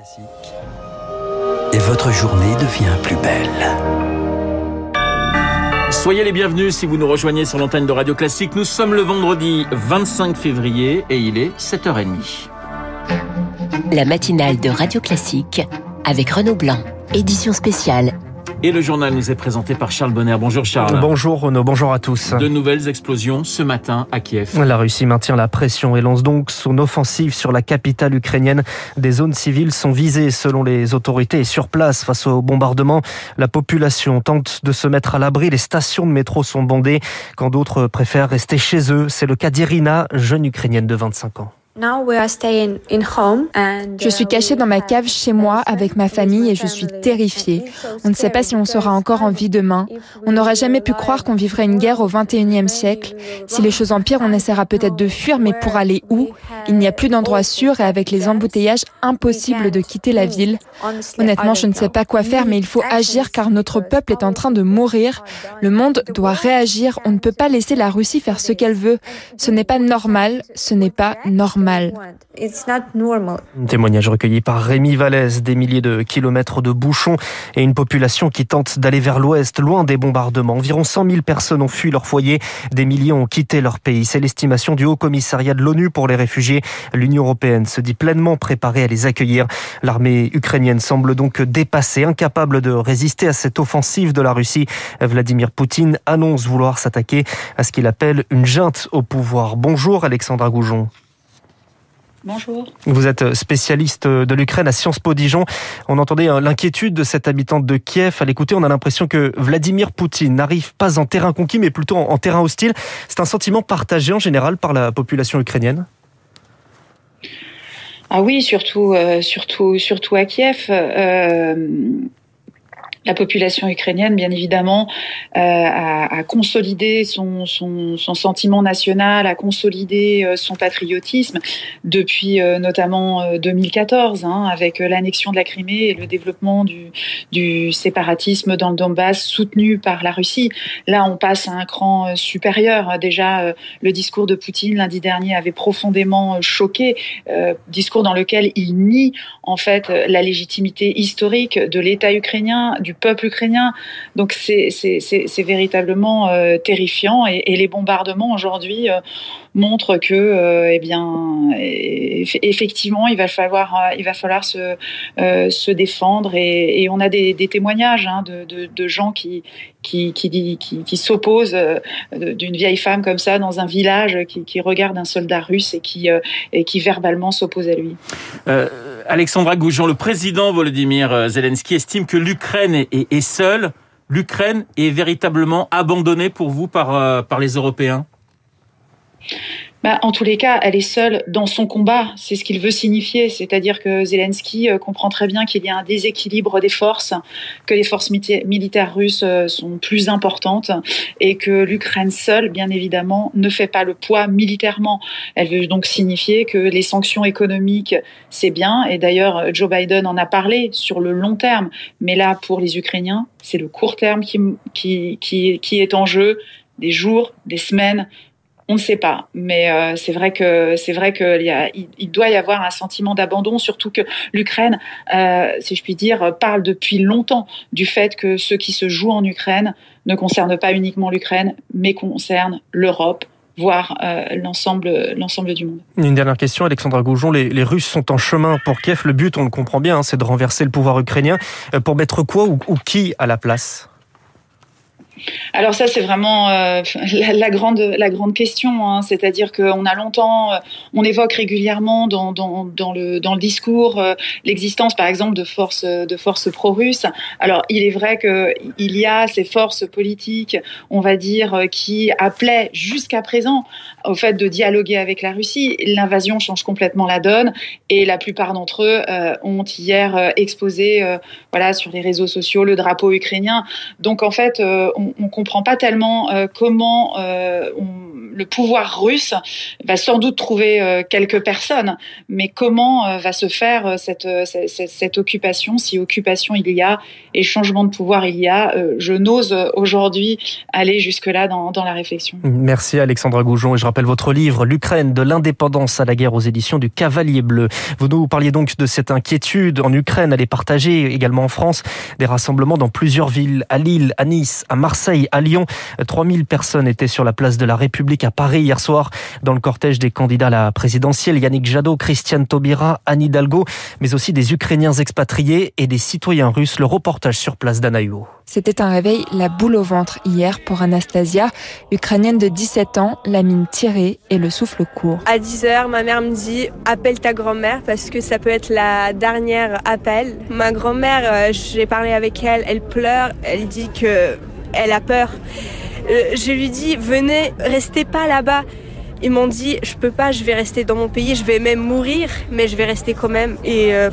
Classique. Et votre journée devient plus belle. Soyez les bienvenus si vous nous rejoignez sur l'antenne de Radio Classique. Nous sommes le vendredi 25 février et il est 7h30. La matinale de Radio Classique avec Renaud Blanc. Édition spéciale et le journal nous est présenté par Charles Bonner. Bonjour Charles. Bonjour Renaud, bonjour à tous. De nouvelles explosions ce matin à Kiev. La Russie maintient la pression et lance donc son offensive sur la capitale ukrainienne. Des zones civiles sont visées selon les autorités et sur place face au bombardement. La population tente de se mettre à l'abri. Les stations de métro sont bondées quand d'autres préfèrent rester chez eux. C'est le cas d'Irina, jeune ukrainienne de 25 ans. Je suis cachée dans ma cave chez moi avec ma famille et je suis terrifiée. On ne sait pas si on sera encore en vie demain. On n'aurait jamais pu croire qu'on vivrait une guerre au 21e siècle. Si les choses empirent, on essaiera peut-être de fuir, mais pour aller où? Il n'y a plus d'endroit sûr et avec les embouteillages, impossible de quitter la ville. Honnêtement, je ne sais pas quoi faire, mais il faut agir car notre peuple est en train de mourir. Le monde doit réagir. On ne peut pas laisser la Russie faire ce qu'elle veut. Ce n'est pas normal. Ce n'est pas normal. Un témoignage recueilli par Rémi Vallès, des milliers de kilomètres de bouchons et une population qui tente d'aller vers l'ouest, loin des bombardements. Environ 100 000 personnes ont fui leur foyer, des milliers ont quitté leur pays. C'est l'estimation du Haut Commissariat de l'ONU pour les réfugiés. L'Union européenne se dit pleinement préparée à les accueillir. L'armée ukrainienne semble donc dépassée, incapable de résister à cette offensive de la Russie. Vladimir Poutine annonce vouloir s'attaquer à ce qu'il appelle une junte au pouvoir. Bonjour Alexandra Goujon. Bonjour. Vous êtes spécialiste de l'Ukraine à Sciences Po Dijon. On entendait hein, l'inquiétude de cette habitante de Kiev. À l'écouter, on a l'impression que Vladimir Poutine n'arrive pas en terrain conquis, mais plutôt en terrain hostile. C'est un sentiment partagé en général par la population ukrainienne? Ah oui, surtout, euh, surtout, surtout à Kiev. Euh, la population ukrainienne, bien évidemment, euh, a, consolidé son, sentiment national, a consolidé euh, son patriotisme depuis euh, notamment 2014, hein, avec l'annexion de la Crimée et le développement du, séparatisme dans le Donbass soutenu par la Russie. Là, on passe à un cran supérieur. Déjà, le discours de Poutine lundi dernier avait profondément choqué, discours dans lequel il nie en fait la légitimité historique de l'État ukrainien, peuple ukrainien. Donc c'est véritablement euh, terrifiant et, les bombardements aujourd'hui euh, montrent que, euh, eh bien, effectivement, il va falloir, il va falloir se, défendre et, on a des, témoignages hein, de, gens qui qui, qui, qui, qui s'opposent d'une vieille femme comme ça dans un village qui regarde un soldat russe et qui, et qui verbalement s'oppose à lui. Alexandra Goujon, le président Volodymyr euh, Zelensky estime que l'Ukraine est, seule. L'Ukraine est véritablement abandonnée pour vous par, euh, par les Européens? Bah, en tous les cas, elle est seule dans son combat. C'est ce qu'il veut signifier. C'est-à-dire que Zelensky euh, comprend très bien qu'il y a un déséquilibre des forces, que les forces militaires russes euh, sont plus importantes et que l'Ukraine seule, bien évidemment, ne fait pas le poids militairement. Elle veut donc signifier que les sanctions économiques, c'est bien. Et d'ailleurs, Joe Biden en a parlé sur le long terme. Mais là, pour les Ukrainiens, c'est le court terme qui, qui est en jeu. Des jours, des semaines, on ne sait pas, mais euh, c'est vrai que c'est vrai doit y avoir un sentiment d'abandon, surtout que l'Ukraine, euh, si je puis dire, parle depuis longtemps du fait que ce qui se joue en Ukraine ne concerne pas uniquement l'Ukraine, mais concerne l'Europe, voire euh, l'ensemble l'ensemble du monde. Une dernière question, Alexandra Goujon. Les, Russes sont en chemin pour Kiev. Le but, on le comprend bien, hein, c'est de renverser le pouvoir ukrainien. pour mettre quoi ou qui à la place? Alors ça, c'est vraiment euh, la, grande, la grande question. Hein. C'est-à-dire qu'on a longtemps, euh, on évoque régulièrement dans, dans, le, dans le discours euh, l'existence, par exemple, de forces, de forces pro-russes. Alors, il est vrai qu'il y a ces forces politiques, on va dire, qui appelaient jusqu'à présent au fait de dialoguer avec la Russie. L'invasion change complètement la donne et la plupart d'entre eux ont hier exposé, voilà, sur les réseaux sociaux, le drapeau ukrainien. Donc, en fait, on on ne comprend pas tellement euh, comment euh, le pouvoir russe va sans doute trouver quelques personnes, mais comment va se faire cette, cette, cette, occupation, si occupation il y a et changement de pouvoir il y a, je n'ose aujourd'hui aller jusque-là dans, dans la réflexion. Merci Alexandra Goujon et je rappelle votre livre L'Ukraine de l'indépendance à la guerre aux éditions du Cavalier Bleu. Vous nous parliez donc de cette inquiétude en Ukraine, elle est partagée également en France, des rassemblements dans plusieurs villes, à Lille, à Nice, à Marseille, à Lyon. 3000 personnes étaient sur la place de la République à Paris hier soir dans le cortège des candidats à la présidentielle, Yannick Jadot, Christiane Taubira, Anne Hidalgo, mais aussi des Ukrainiens expatriés et des citoyens russes. Le reportage sur place d'Anaïo. C'était un réveil la boule au ventre hier pour Anastasia, ukrainienne de 17 ans, la mine tirée et le souffle court. À 10h, ma mère me dit appelle ta grand-mère parce que ça peut être la dernière appel. Ma grand-mère, euh, j'ai parlé avec elle, elle pleure, elle dit que elle a peur. Euh, je lui dis venez, restez pas là-bas. Ils m'ont dit je peux pas, je vais rester dans mon pays, je vais même mourir, mais je vais rester quand même. Et euh,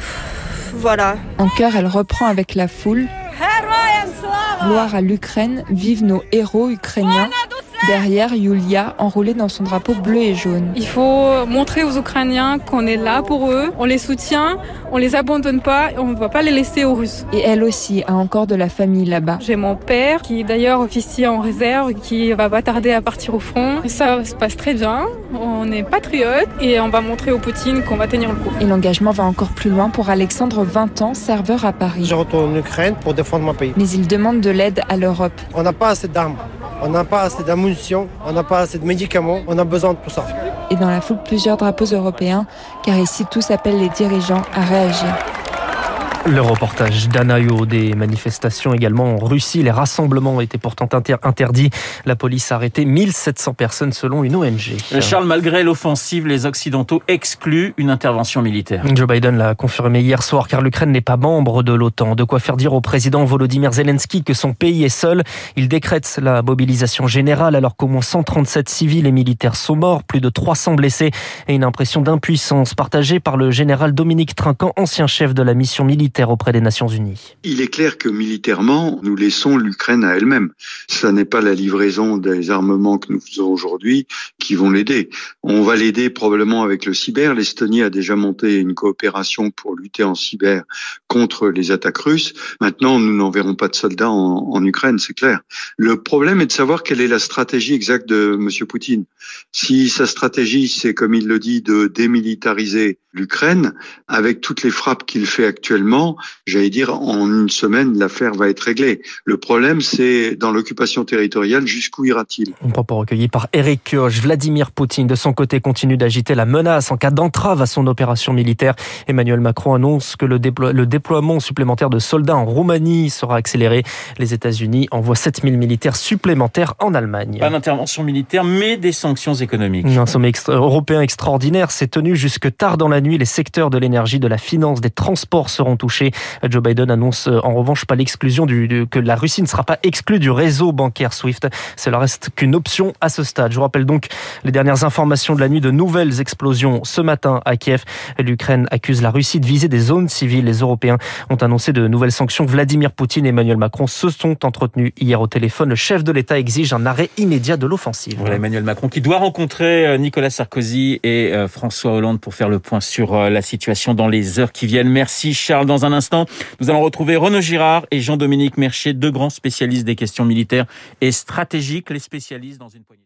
voilà. En cœur, elle reprend avec la foule. Gloire à l'Ukraine, vivent nos héros ukrainiens. Derrière, Yulia, enroulée dans son drapeau bleu et jaune. Il faut montrer aux Ukrainiens qu'on est là pour eux, on les soutient, on les abandonne pas et on ne va pas les laisser aux Russes. Et elle aussi a encore de la famille là-bas. J'ai mon père qui est d'ailleurs officier en réserve, qui va pas tarder à partir au front. Et ça se passe très bien, on est patriotes et on va montrer au Poutine qu'on va tenir le coup. Et l'engagement va encore plus loin pour Alexandre, 20 ans, serveur à Paris. Je retourne en Ukraine pour défendre mon pays. Mais il demande de l'aide à l'Europe. On n'a pas assez d'armes. On n'a pas assez d'ammunition, on n'a pas assez de médicaments, on a besoin de tout ça. Et dans la foule, plusieurs drapeaux européens, car ici tous appellent les dirigeants à réagir. Le reportage d'Anayo des manifestations également en Russie. Les rassemblements étaient pourtant interdits. La police a arrêté 1700 personnes selon une ONG. Charles, malgré l'offensive, les Occidentaux excluent une intervention militaire. Joe Biden l'a confirmé hier soir car l'Ukraine n'est pas membre de l'OTAN. De quoi faire dire au président Volodymyr Zelensky que son pays est seul. Il décrète la mobilisation générale alors qu'au moins 137 civils et militaires sont morts, plus de 300 blessés et une impression d'impuissance partagée par le général Dominique Trinquant, ancien chef de la mission militaire auprès des Nations Unies. Il est clair que militairement, nous laissons l'Ukraine à elle-même. Ce n'est pas la livraison des armements que nous faisons aujourd'hui qui vont l'aider. On va l'aider probablement avec le cyber. L'Estonie a déjà monté une coopération pour lutter en cyber contre les attaques russes. Maintenant, nous n'enverrons pas de soldats en, en Ukraine, c'est clair. Le problème est de savoir quelle est la stratégie exacte de M. Poutine. Si sa stratégie, c'est comme il le dit, de démilitariser l'Ukraine, avec toutes les frappes qu'il fait actuellement, j'allais dire, en une semaine, l'affaire va être réglée. Le problème, c'est dans l'occupation territoriale, jusqu'où ira-t-il? Un propos recueilli par Eric Kioch. Vladimir Poutine, de son côté, continue d'agiter la menace en cas d'entrave à son opération militaire. Emmanuel Macron annonce que le, le déploiement supplémentaire de soldats en Roumanie sera accéléré. Les États-Unis envoient 7000 militaires supplémentaires en Allemagne. Pas d'intervention militaire, mais des sanctions économiques. Un sommet européen extraordinaire s'est tenu jusque tard dans la nuit. Les secteurs de l'énergie, de la finance, des transports seront touchés. Joe Biden annonce euh, en revanche pas l'exclusion du, que la Russie ne sera pas exclue du réseau bancaire SWIFT. Cela reste qu'une option à ce stade. Je vous rappelle donc les dernières informations de la nuit de nouvelles explosions ce matin à Kiev. L'Ukraine accuse la Russie de viser des zones civiles. Les Européens ont annoncé de nouvelles sanctions. Vladimir Poutine et Emmanuel Macron se sont entretenus hier au téléphone. Le chef de l'État exige un arrêt immédiat de l'offensive. Voilà Emmanuel Macron qui doit rencontrer euh, Nicolas Sarkozy et euh, François Hollande pour faire le point sur la situation dans les heures qui viennent. Merci Charles. Dans un instant, nous allons retrouver Renaud Girard et Jean-Dominique Mercier, deux grands spécialistes des questions militaires et stratégiques, les spécialistes dans une poignée.